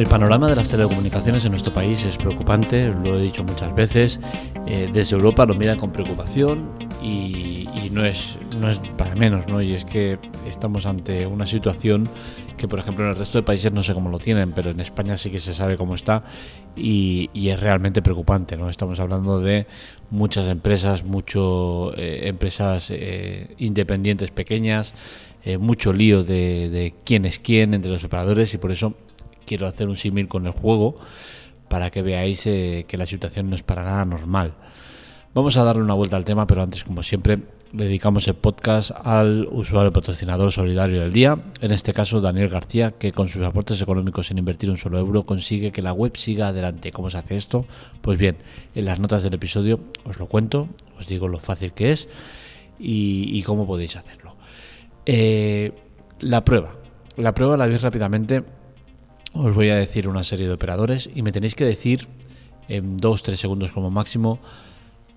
El panorama de las telecomunicaciones en nuestro país es preocupante, lo he dicho muchas veces. Eh, desde Europa lo miran con preocupación y, no, es, no es para menos, ¿no? Y es que estamos ante una situación que, por ejemplo, en el resto de países no sé cómo lo tienen, pero en España sí que se sabe cómo está y, es realmente preocupante, ¿no? Estamos hablando de muchas empresas, mucho eh, empresas eh, independientes pequeñas, mucho lío de, de quién es quién entre los operadores y por eso quiero hacer un símil con el juego para que veáis eh, que la situación no es para nada normal. Vamos a darle una vuelta al tema, pero antes, como siempre, dedicamos el podcast al usuario patrocinador solidario del día, en este caso Daniel García, que con sus aportes económicos sin invertir un solo euro consigue que la web siga adelante. ¿Cómo se hace esto? Pues bien, en las notas del episodio os lo cuento, os digo lo fácil que es y, cómo podéis hacerlo. Eh, la prueba. La prueba la veis rápidamente os voy a decir una serie de operadores y me tenéis que decir en 2-3 segundos como máximo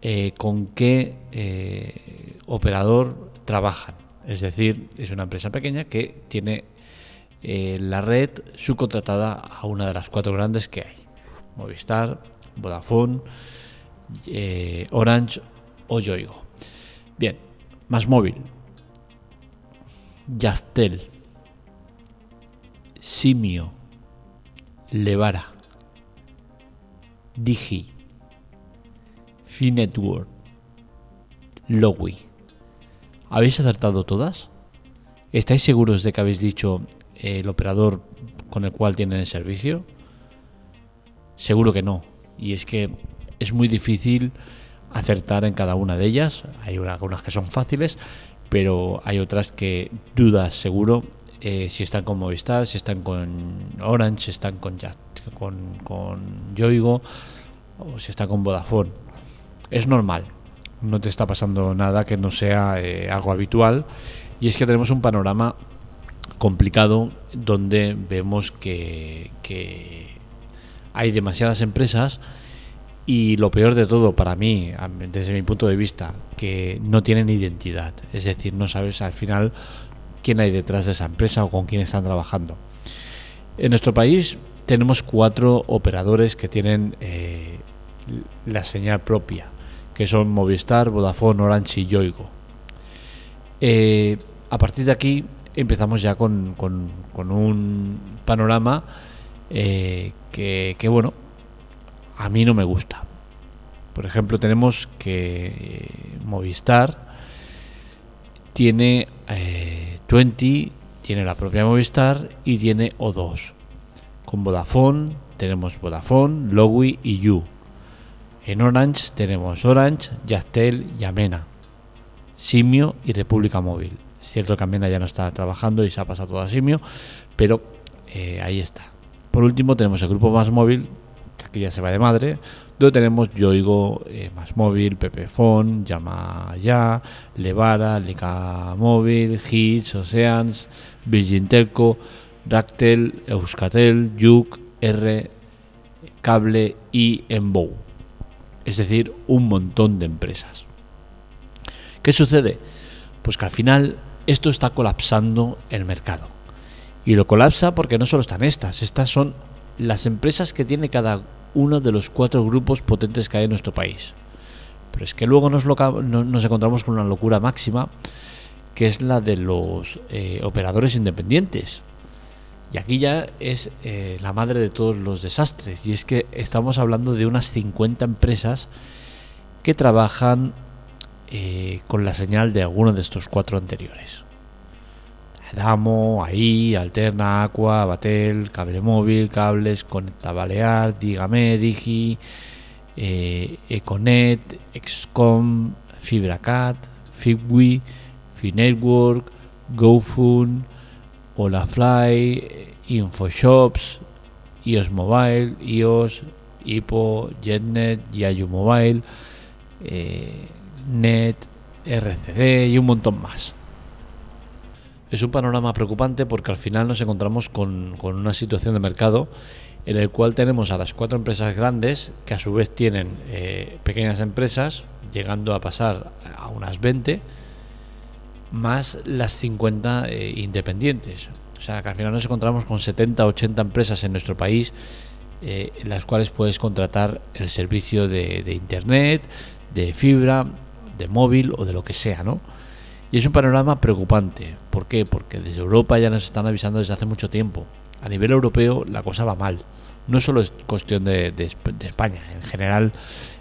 eh, con qué eh, operador trabajan. Es decir, es una empresa pequeña que tiene eh, la red subcontratada a una de las cuatro grandes que hay. Movistar, Vodafone, Orange o Yoigo. Bien, más móvil. Yastel. Simio Levara, Digi, Finetwork, Lowy. ¿Habéis acertado todas? ¿Estáis seguros de que habéis dicho el operador con el cual tienen el servicio? Seguro que no. Y es que es muy difícil acertar en cada una de ellas. Hay algunas que son fáciles, pero hay otras que dudas seguro eh, si están con Movistar, si están con Orange, si están con, con, con Yoigo o si están con Vodafone. Es normal, no te está pasando nada que no sea eh, algo habitual y es que tenemos un panorama complicado donde vemos que, que hay demasiadas empresas y lo peor de todo para mí, desde mi punto de vista, que no tienen identidad. Es decir, no sabes al final quién hay detrás de esa empresa o con quién están trabajando. En nuestro país tenemos cuatro operadores que tienen eh, la señal propia, que son Movistar, Vodafone, Orange y Yoigo. Eh, a partir de aquí empezamos ya con, un panorama eh, que, que, bueno, a mí no me gusta. Por ejemplo, tenemos que Movistar tiene 20 tiene la propia Movistar y tiene O2. Con Vodafone tenemos Vodafone, Lowy y You. En Orange tenemos Orange, Yastel y Amena. Simio y República Móvil. Es cierto que Amena ya no está trabajando y se ha pasado todo a Simio, pero eh, ahí está. Por último tenemos el grupo Más Móvil, que ya se va de madre, donde tenemos Yoigo, eh, Más Móvil, Pepefon, Llama Ya, Levara, Lica Móvil, Hits, Oceans, Virgin Ractel, Euskatel, Yuk, R, Cable y Embow. Es decir, un montón de empresas. ¿Qué sucede? Pues que al final esto está colapsando el mercado. Y lo colapsa porque no solo están estas, estas son las empresas que tiene cada uno de los cuatro grupos potentes que hay en nuestro país. Pero es que luego nos, encontramos con una locura máxima, que es la de los eh, operadores independientes. Y aquí ya es eh, la madre de todos los desastres. Y es que estamos hablando de unas 50 empresas que trabajan eh, con la señal de alguno de estos cuatro anteriores. Damo, AI, Alterna, Aqua, Batel, Cable Móvil, Cables, Conecta Balear, Dígame, Digi, eh, Econet, Excom, FibraCat, Fibwi, Finetwork, GoFun, Olafly, InfoShops, iOS Mobile, iOS, Hippo, JetNet, Yayu Mobile, eh, Net, RCD y un montón más. Es un panorama preocupante porque al final nos encontramos con, una situación de mercado en el cual tenemos a las cuatro empresas grandes que a su vez tienen eh, pequeñas empresas llegando a pasar a unas 20 más las 50 eh, independientes. sea, que al final nos encontramos con 70, 80 empresas en nuestro país eh, las cuales puedes contratar el servicio de, internet, de fibra, de móvil o de lo que sea, ¿no? Y es un panorama preocupante. ¿Por qué? Porque desde Europa ya nos están avisando desde hace mucho tiempo. A nivel europeo la cosa va mal. No solo es cuestión de, de, España, en general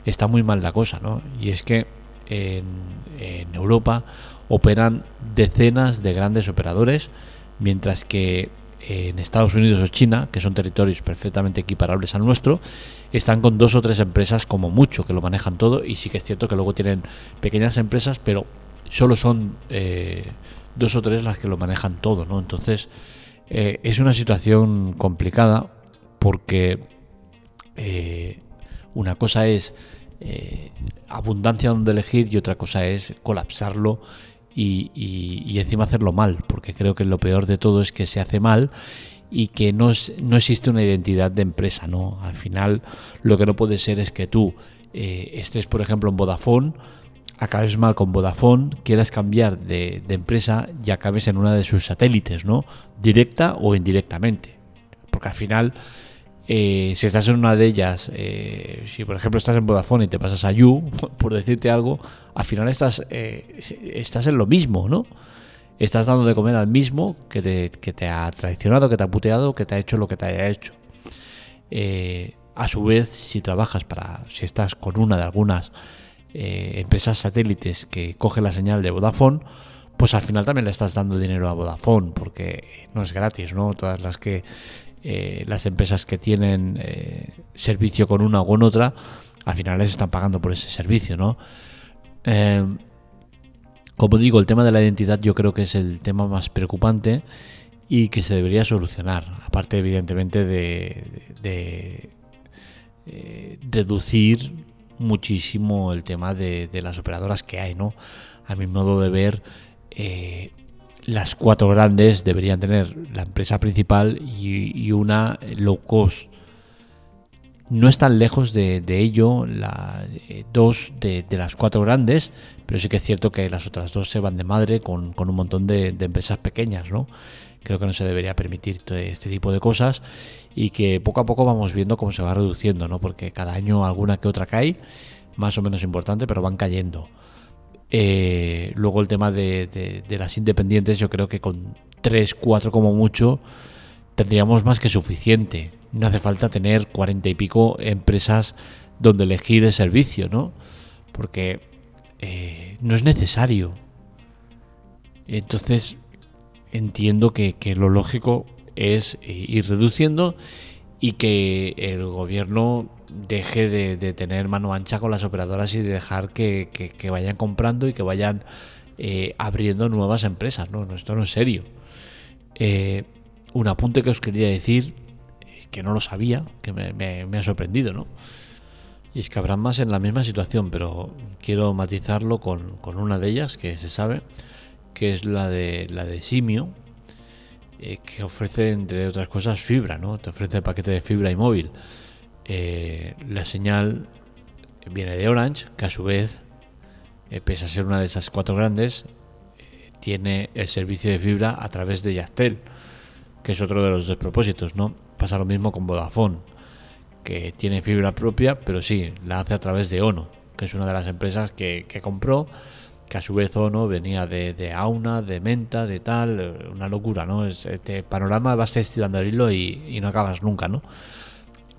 está muy mal la cosa, ¿no? Y es que en, en Europa operan decenas de grandes operadores, mientras que en Estados Unidos o China, que son territorios perfectamente equiparables al nuestro, están con dos o tres empresas como mucho que lo manejan todo y sí que es cierto que luego tienen pequeñas empresas, pero solo son eh, dos o tres las que lo manejan todo, ¿no? Entonces eh, es una situación complicada porque eh, una cosa es abundancia donde elegir y otra cosa es colapsarlo y, encima hacerlo mal, porque creo que lo peor de todo es que se hace mal y que no, no existe una identidad de empresa, ¿no? Al final lo que no puede ser es que tú estés, por ejemplo, en Vodafone, acabes mal con Vodafone, quieras cambiar de, empresa y acabes en una de sus satélites, ¿no? Directa o indirectamente. Porque al final eh, si estás en una de ellas, eh, si por ejemplo estás en Vodafone y te pasas a You, por decirte algo, al final estás, eh, estás en lo mismo, ¿no? Estás dando de comer al mismo que te, que te, ha traicionado, que te ha puteado, que te ha hecho lo que te haya hecho. A su vez, si trabajas para, si estás con una de algunas eh, empresas satélites que coge la señal de Vodafone, pues al final también le estás dando dinero a Vodafone, porque no es gratis, ¿no? Todas las que eh, las empresas que tienen eh, servicio con una o con otra, al final les están pagando por ese servicio, ¿no? Como digo, el tema de la identidad yo creo que es el tema más preocupante y que se debería solucionar, aparte evidentemente de, de, de reducir muchísimo el tema de, las operadoras que hay, ¿no? A mi modo de ver, eh, las cuatro grandes deberían tener la empresa principal y, una low cost. No están lejos de, ello la, eh, dos de, las cuatro grandes, pero sí que es cierto que las otras dos se van de madre con, con un montón de, de, empresas pequeñas, ¿no? Creo que no se debería permitir este tipo de cosas y que poco a poco vamos viendo cómo se va reduciendo, ¿no? Porque cada año alguna que otra cae, más o menos importante, pero van cayendo. Eh, luego el tema de, las independientes, yo creo que con 3, 4 como mucho tendríamos más que suficiente. No hace falta tener 40 y pico empresas donde elegir el servicio, ¿no? Porque eh, no es necesario. Entonces entiendo que, que lo lógico es eh, ir reduciendo y que el gobierno deje de, de, tener mano ancha con las operadoras y de dejar que, que, vayan comprando y que vayan eh, abriendo nuevas empresas. No, esto no es serio. Eh, un apunte que os quería decir, que no lo sabía, que me, me, me, ha sorprendido, ¿no? Y es que habrán más en la misma situación, pero quiero matizarlo con, con una de ellas que se sabe, que es la de la de Simio, eh, que ofrece, entre otras cosas, fibra, ¿no? Te ofrece el paquete de fibra y móvil. Eh, la señal viene de Orange, que a su vez, eh, pese a ser una de esas cuatro grandes, tiene el servicio de fibra a través de Yastel, que es otro de los despropósitos, ¿no? Pasa lo mismo con Vodafone, que tiene fibra propia, pero sí, la hace a través de Ono, que es una de las empresas que compró, que a su vez Ono venía de, de, Auna, de Menta, de tal, una locura, ¿no? Este panorama vas estirando el hilo y, y no acabas nunca, ¿no?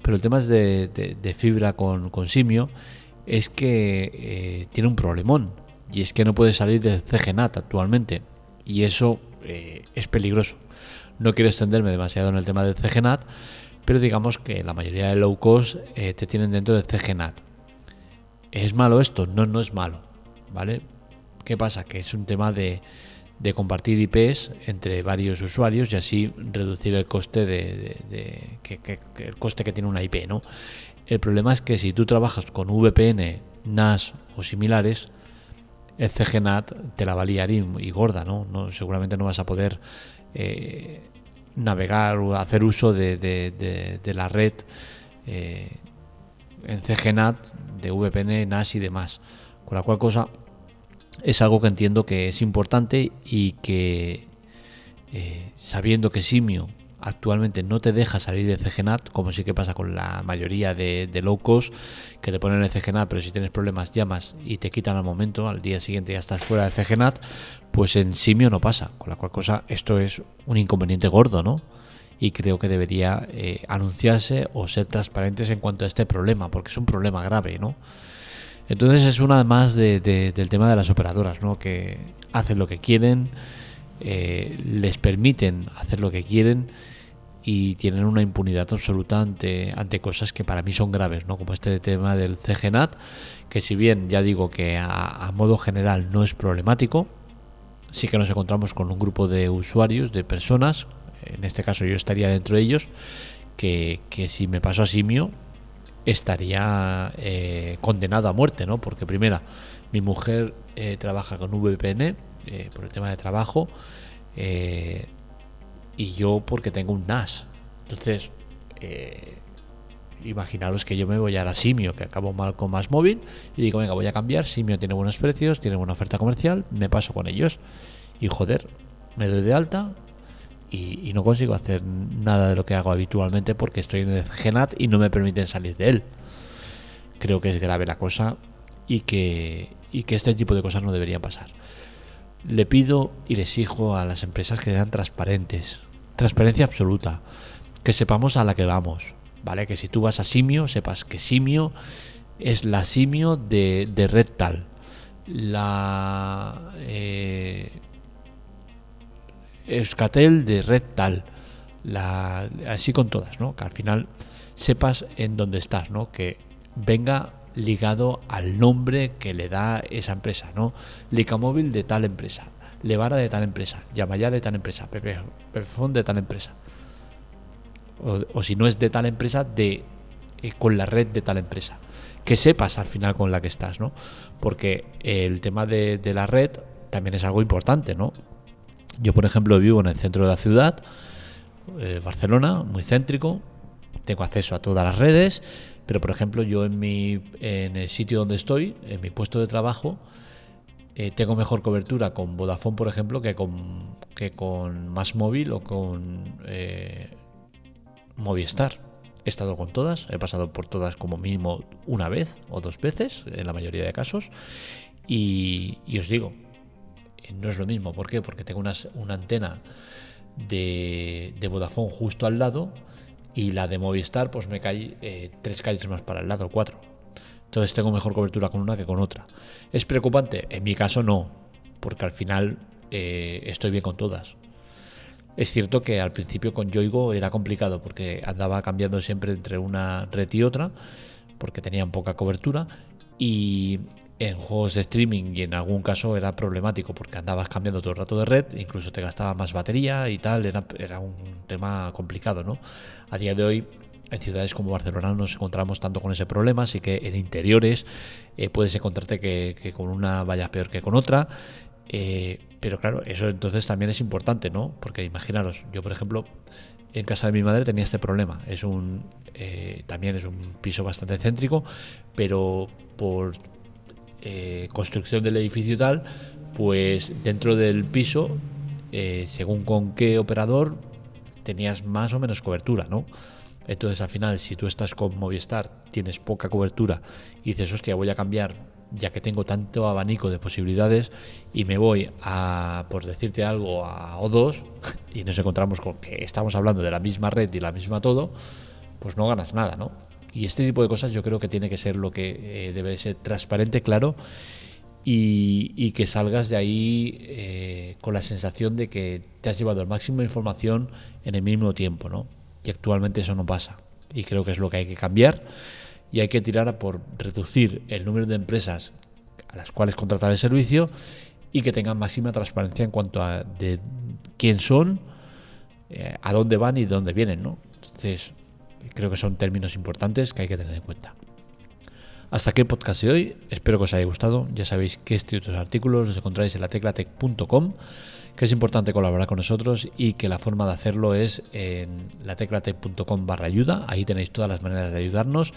Pero el tema es de, de, fibra con, con, simio es que eh, tiene un problemón y es que no puede salir del CGNAT actualmente y eso eh, es peligroso. No quiero extenderme demasiado en el tema del CGNAT, pero digamos que la mayoría de low cost eh, te tienen dentro del CGNAT. ¿Es malo esto? No, no es malo, ¿vale? ¿Qué pasa? Que es un tema de, compartir IPs entre varios usuarios y así reducir el coste de, que, el coste que tiene una IP, ¿no? El problema es que si tú trabajas con VPN, NAS o similares, el CGNAT te la va a liar y, gorda, ¿no? ¿no? Seguramente no vas a poder eh, navegar o hacer uso de la red eh, en CGNAT, de VPN, NAS y demás. Con la cual cosa es algo que entiendo que es importante y que eh, sabiendo que Simio actualmente no te deja salir de CGNAT, como sí que pasa con la mayoría de, de que te ponen el CGNAT, pero si tienes problemas llamas y te quitan al momento, al día siguiente ya estás fuera de CGNAT, pues en Simio no pasa, con la cual cosa esto es un inconveniente gordo, ¿no? Y creo que debería eh, anunciarse o ser transparentes en cuanto a este problema, porque es un problema grave, ¿no? Entonces es una más de, del tema de las operadoras, ¿no? Que hacen lo que quieren, eh, les permiten hacer lo que quieren y tienen una impunidad absoluta ante, ante cosas que para mí son graves, ¿no? como este tema del CGNAT, que si bien ya digo que a, modo general no es problemático, sí que nos encontramos con un grupo de usuarios, de personas, en este caso yo estaría dentro de ellos, que, si me paso a simio estaría eh, condenado a muerte, ¿no? Porque primera, mi mujer eh, trabaja con VPN eh, por el tema de trabajo, y yo porque tengo un NAS. Entonces, eh, imaginaros que yo me voy a la Simio, que acabo mal con más móvil, y digo, venga, voy a cambiar, Simio tiene buenos precios, tiene buena oferta comercial, me paso con ellos. Y joder, me doy de alta y, no consigo hacer nada de lo que hago habitualmente porque estoy en el Genat y no me permiten salir de él. Creo que es grave la cosa y que, y que este tipo de cosas no deberían pasar. Le pido y le exijo a las empresas que sean transparentes, transparencia absoluta, que sepamos a la que vamos, ¿vale? Que si tú vas a Simio, sepas que Simio es la Simio de, de Red Tal, la eh, Euskatel de Red Tal, así con todas, ¿no? Que al final sepas en dónde estás, ¿no? Que venga ligado al nombre que le da esa empresa, ¿no? Licamóvil de tal empresa, Levara de tal empresa, Yamaya de tal empresa, Pepefon de tal empresa. O, si no es de tal empresa, de eh, con la red de tal empresa. Que sepas al final con la que estás, ¿no? Porque el tema de, la red también es algo importante, ¿no? Yo, por ejemplo, vivo en el centro de la ciudad, eh, Barcelona, muy céntrico, tengo acceso a todas las redes, pero por ejemplo yo en, mi, en el sitio donde estoy, en mi puesto de trabajo, eh, tengo mejor cobertura con Vodafone, por ejemplo, que con, que con Más Móvil o con eh, Movistar. He estado con todas, he pasado por todas como mínimo una vez o dos veces, en la mayoría de casos. Y, os digo, no es lo mismo. ¿Por qué? Porque tengo una, una antena de, de Vodafone justo al lado y la de Movistar pues me cae eh, tres calles más para el lado, cuatro. Entonces tengo mejor cobertura con una que con otra. ¿Es preocupante? En mi caso no, porque al final eh, estoy bien con todas. Es cierto que al principio con Yoigo era complicado porque andaba cambiando siempre entre una red y otra, porque tenían poca cobertura y en juegos de streaming y en algún caso era problemático porque andabas cambiando todo el rato de red, incluso te gastaba más batería y tal, era, un tema complicado, ¿no? A día de hoy en ciudades como Barcelona no nos encontramos tanto con ese problema, así que en interiores eh, puedes encontrarte que, con una vaya peor que con otra. Eh, pero claro, eso entonces también es importante, ¿no? Porque imaginaros, yo por ejemplo, en casa de mi madre tenía este problema. Es un eh, también es un piso bastante céntrico, pero por eh, construcción del edificio y tal, pues dentro del piso, eh, según con qué operador, tenías más o menos cobertura, ¿no? Entonces al final, si tú estás con Movistar, tienes poca cobertura y dices, hostia, voy a cambiar ya que tengo tanto abanico de posibilidades y me voy a, por decirte algo, a O2 y nos encontramos con que estamos hablando de la misma red y la misma todo, pues no ganas nada, ¿no? Y este tipo de cosas yo creo que tiene que ser lo que eh, debe ser transparente, claro, y, que salgas de ahí eh, con la sensación de que te has llevado el máximo de información en el mínimo tiempo, ¿no? Y actualmente eso no pasa. Y creo que es lo que hay que cambiar y hay que tirar por reducir el número de empresas a las cuales contratar el servicio y que tengan máxima transparencia en cuanto a de quién son, eh, a dónde van y de dónde vienen, ¿no? Entonces, Creo que son términos importantes que hay que tener en cuenta. Hasta aquí el podcast de hoy. Espero que os haya gustado. Ya sabéis que este y otros artículos los encontráis en la teclatec.com, que es importante colaborar con nosotros y que la forma de hacerlo es en la teclatec.com barra ayuda. Ahí tenéis todas las maneras de ayudarnos.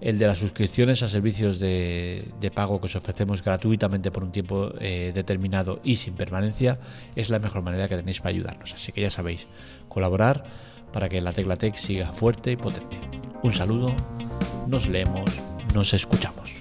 El de las suscripciones a servicios de, pago que os ofrecemos gratuitamente por un tiempo eh, determinado y sin permanencia es la mejor manera que tenéis para ayudarnos. Así que ya sabéis, colaborar para que la Teclatec siga fuerte y potente. Un saludo, nos leemos nos escuchamos.